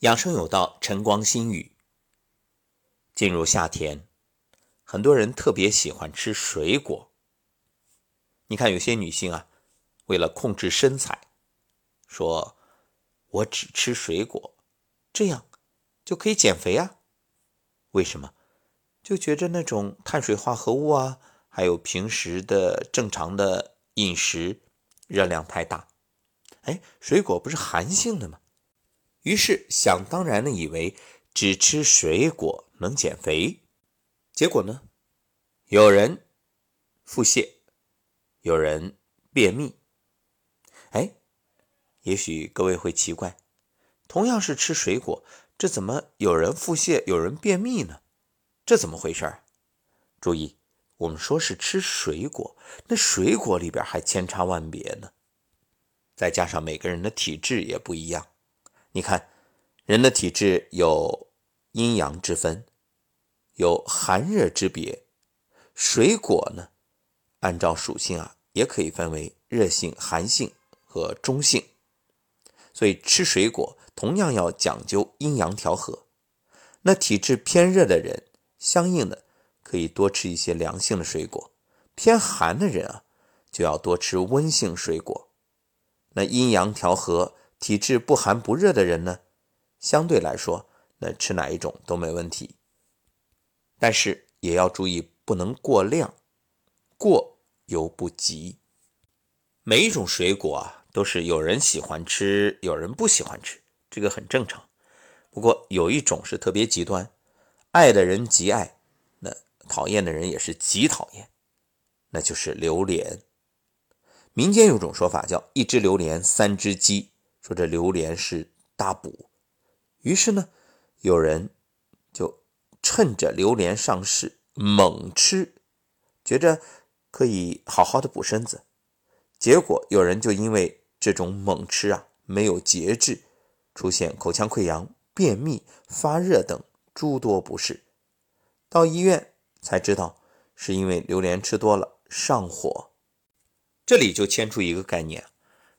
养生有道，晨光心语。进入夏天，很多人特别喜欢吃水果。你看，有些女性啊，为了控制身材，说我只吃水果，这样就可以减肥啊？为什么？就觉着那种碳水化合物啊，还有平时的正常的饮食热量太大。哎，水果不是寒性的吗？于是想当然的以为只吃水果能减肥，结果呢，有人腹泻，有人便秘。哎，也许各位会奇怪，同样是吃水果，这怎么有人腹泻，有人便秘呢？这怎么回事？注意，我们说是吃水果，那水果里边还千差万别呢，再加上每个人的体质也不一样。你看，人的体质有阴阳之分，有寒热之别。水果呢，按照属性啊，也可以分为热性、寒性和中性。所以吃水果同样要讲究阴阳调和。那体质偏热的人，相应的可以多吃一些凉性的水果；偏寒的人啊，就要多吃温性水果。那阴阳调和。体质不寒不热的人呢，相对来说，那吃哪一种都没问题。但是也要注意，不能过量，过犹不及。每一种水果啊，都是有人喜欢吃，有人不喜欢吃，这个很正常。不过有一种是特别极端，爱的人极爱，那讨厌的人也是极讨厌，那就是榴莲。民间有种说法叫“一只榴莲三只鸡”。说这榴莲是大补，于是呢，有人就趁着榴莲上市猛吃，觉着可以好好的补身子。结果有人就因为这种猛吃啊，没有节制，出现口腔溃疡、便秘、发热等诸多不适。到医院才知道，是因为榴莲吃多了上火。这里就牵出一个概念。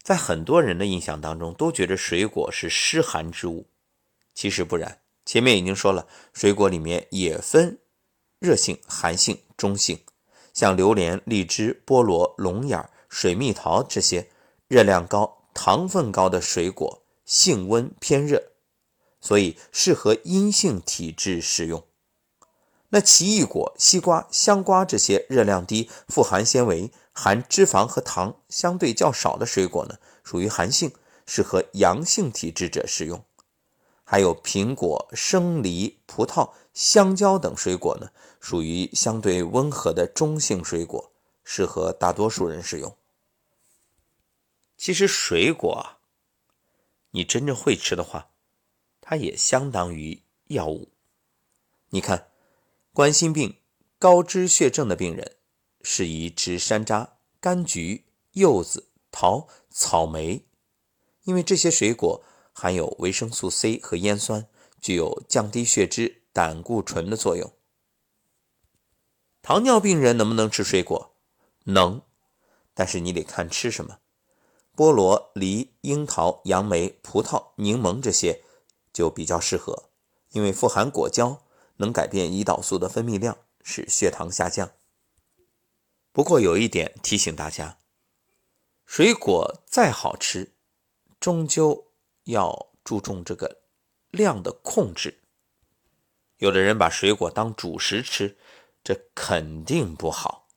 在很多人的印象当中，都觉得水果是湿寒之物，其实不然。前面已经说了，水果里面也分热性、寒性、中性。像榴莲、荔枝、菠萝、龙眼、水蜜桃这些热量高、糖分高的水果，性温偏热，所以适合阴性体质食用。那奇异果、西瓜、香瓜这些热量低、富含纤维。含脂肪和糖相对较少的水果呢，属于寒性，适合阳性体质者食用。还有苹果、生梨、葡萄、香蕉等水果呢，属于相对温和的中性水果，适合大多数人食用。其实水果啊，你真正会吃的话，它也相当于药物。你看，冠心病、高脂血症的病人。适宜吃山楂、柑橘、柚子、桃、草莓，因为这些水果含有维生素 C 和烟酸，具有降低血脂、胆固醇的作用。糖尿病人能不能吃水果？能，但是你得看吃什么。菠萝、梨、樱桃、杨梅、葡萄、柠檬这些就比较适合，因为富含果胶，能改变胰岛素的分泌量，使血糖下降。不过有一点提醒大家，水果再好吃，终究要注重这个量的控制。有的人把水果当主食吃，这肯定不好。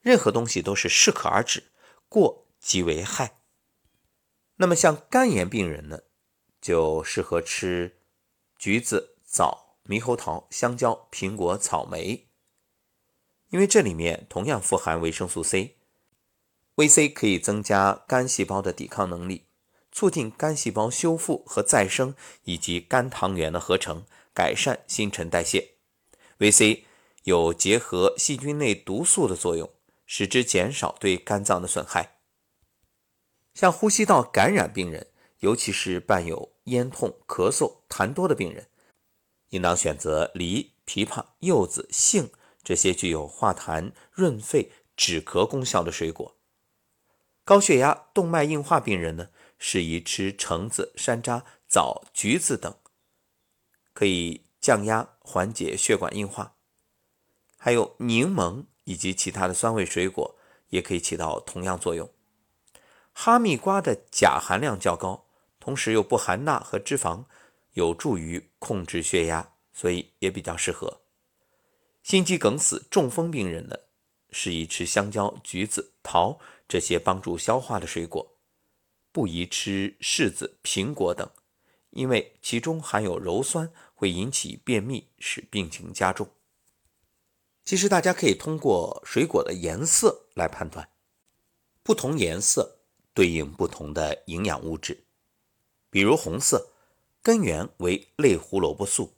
任何东西都是适可而止，过即为害。那么像肝炎病人呢，就适合吃橘子、枣、猕猴桃、香蕉、苹果、草莓。因为这里面同样富含维生素 C，VC 可以增加肝细胞的抵抗能力，促进肝细胞修复和再生，以及肝糖原的合成，改善新陈代谢。VC 有结合细菌内毒素的作用，使之减少对肝脏的损害。像呼吸道感染病人，尤其是伴有咽痛、咳嗽、痰多的病人，应当选择梨、枇杷、柚子、杏。这些具有化痰、润肺、止咳功效的水果。高血压、动脉硬化病人呢，适宜吃橙子、山楂、枣、橘子等，可以降压、缓解血管硬化。还有柠檬以及其他的酸味水果也可以起到同样作用。哈密瓜的钾含量较高，同时又不含钠和脂肪，有助于控制血压，所以也比较适合。心肌梗死、中风病人呢，适宜吃香蕉、橘子、桃这些帮助消化的水果，不宜吃柿子、苹果等，因为其中含有鞣酸，会引起便秘，使病情加重。其实大家可以通过水果的颜色来判断，不同颜色对应不同的营养物质，比如红色，根源为类胡萝卜素，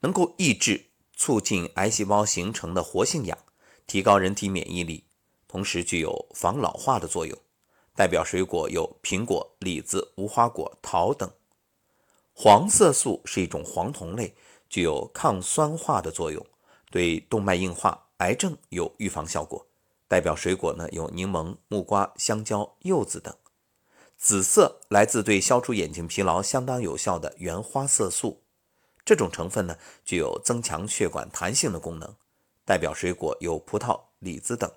能够抑制。促进癌细胞形成的活性氧，提高人体免疫力，同时具有防老化的作用。代表水果有苹果、李子、无花果、桃等。黄色素是一种黄酮类，具有抗酸化的作用，对动脉硬化、癌症有预防效果。代表水果呢有柠檬、木瓜、香蕉、柚子等。紫色来自对消除眼睛疲劳相当有效的原花色素。这种成分呢，具有增强血管弹性的功能。代表水果有葡萄、李子等。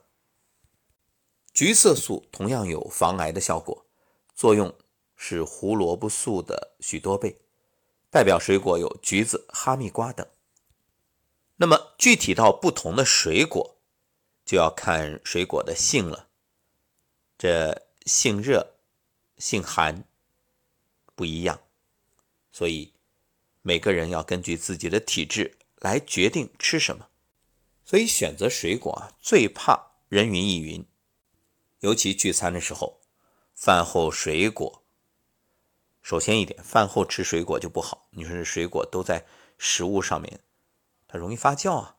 橘色素同样有防癌的效果，作用是胡萝卜素的许多倍。代表水果有橘子、哈密瓜等。那么具体到不同的水果，就要看水果的性了。这性热、性寒不一样，所以。每个人要根据自己的体质来决定吃什么，所以选择水果啊，最怕人云亦云。尤其聚餐的时候，饭后水果。首先一点，饭后吃水果就不好。你说这水果都在食物上面，它容易发酵啊，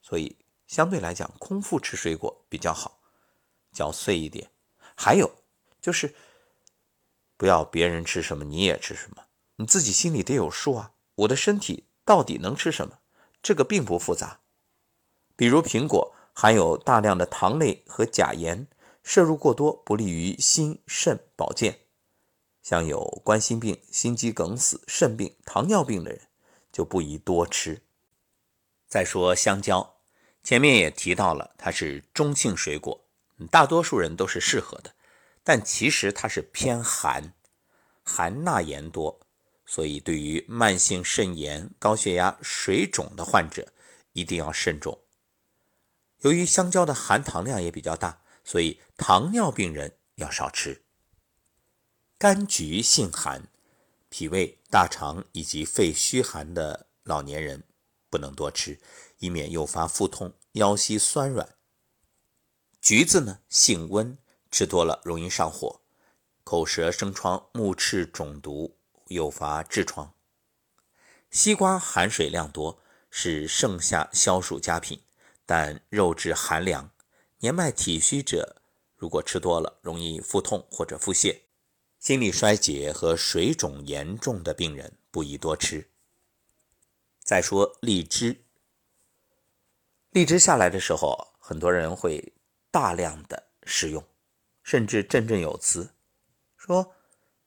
所以相对来讲，空腹吃水果比较好，嚼碎一点。还有就是，不要别人吃什么你也吃什么。你自己心里得有数啊！我的身体到底能吃什么？这个并不复杂。比如苹果含有大量的糖类和钾盐，摄入过多不利于心肾保健。像有冠心病、心肌梗死、肾病、糖尿病的人就不宜多吃。再说香蕉，前面也提到了，它是中性水果，大多数人都是适合的，但其实它是偏寒，含钠盐多。所以，对于慢性肾炎、高血压、水肿的患者，一定要慎重。由于香蕉的含糖量也比较大，所以糖尿病人要少吃。柑橘性寒，脾胃、大肠以及肺虚寒的老年人不能多吃，以免诱发腹痛、腰膝酸软。橘子呢，性温，吃多了容易上火，口舌生疮、目赤肿毒。诱发痔疮。西瓜含水量多，是盛夏消暑佳品，但肉质寒凉，年迈体虚者如果吃多了，容易腹痛或者腹泻。心力衰竭和水肿严重的病人不宜多吃。再说荔枝，荔枝下来的时候，很多人会大量的食用，甚至振振有词，说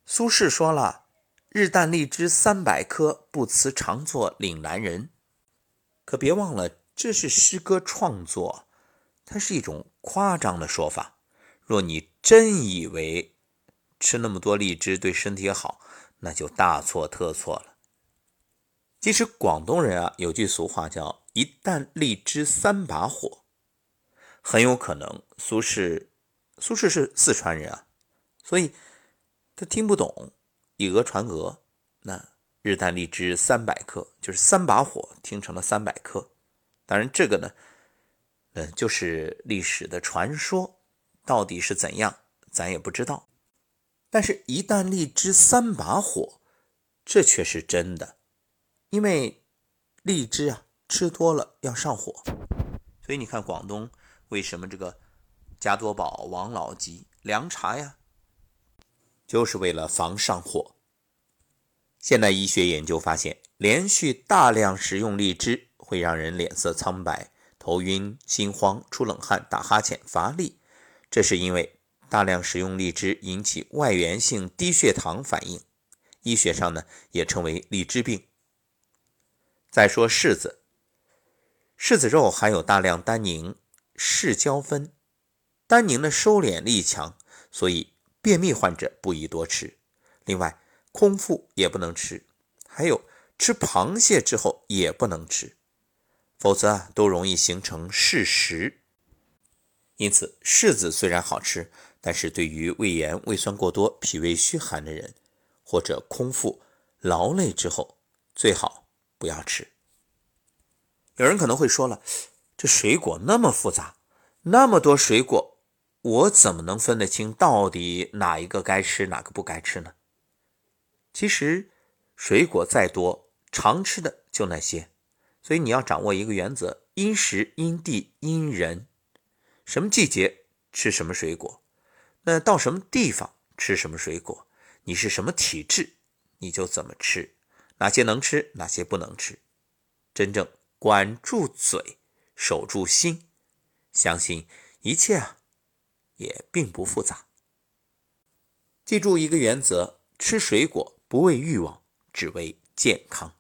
苏轼说了。日啖荔枝三百颗，不辞长作岭南人。可别忘了，这是诗歌创作，它是一种夸张的说法。若你真以为吃那么多荔枝对身体好，那就大错特错了。其实广东人啊，有句俗话叫“一担荔枝三把火”，很有可能苏轼，苏轼是四川人啊，所以他听不懂。以讹传讹，那日啖荔枝三百克，就是三把火，听成了三百克。当然，这个呢，嗯，就是历史的传说，到底是怎样，咱也不知道。但是，一旦荔枝三把火，这却是真的，因为荔枝啊，吃多了要上火。所以你看，广东为什么这个加多宝、王老吉凉茶呀？就是为了防上火。现代医学研究发现，连续大量食用荔枝会让人脸色苍白、头晕、心慌、出冷汗、打哈欠、乏力，这是因为大量食用荔枝引起外源性低血糖反应，医学上呢也称为荔枝病。再说柿子，柿子肉含有大量单宁、柿胶酚，单宁的收敛力强，所以便秘患者不宜多吃。另外，空腹也不能吃，还有吃螃蟹之后也不能吃，否则啊都容易形成柿食。因此，柿子虽然好吃，但是对于胃炎、胃酸过多、脾胃虚寒的人，或者空腹劳累之后，最好不要吃。有人可能会说了，这水果那么复杂，那么多水果，我怎么能分得清到底哪一个该吃，哪个不该吃呢？其实，水果再多，常吃的就那些，所以你要掌握一个原则：因时、因地、因人。什么季节吃什么水果，那到什么地方吃什么水果，你是什么体质，你就怎么吃，哪些能吃，哪些不能吃。真正管住嘴，守住心，相信一切啊，也并不复杂。记住一个原则：吃水果不为欲望，只为健康。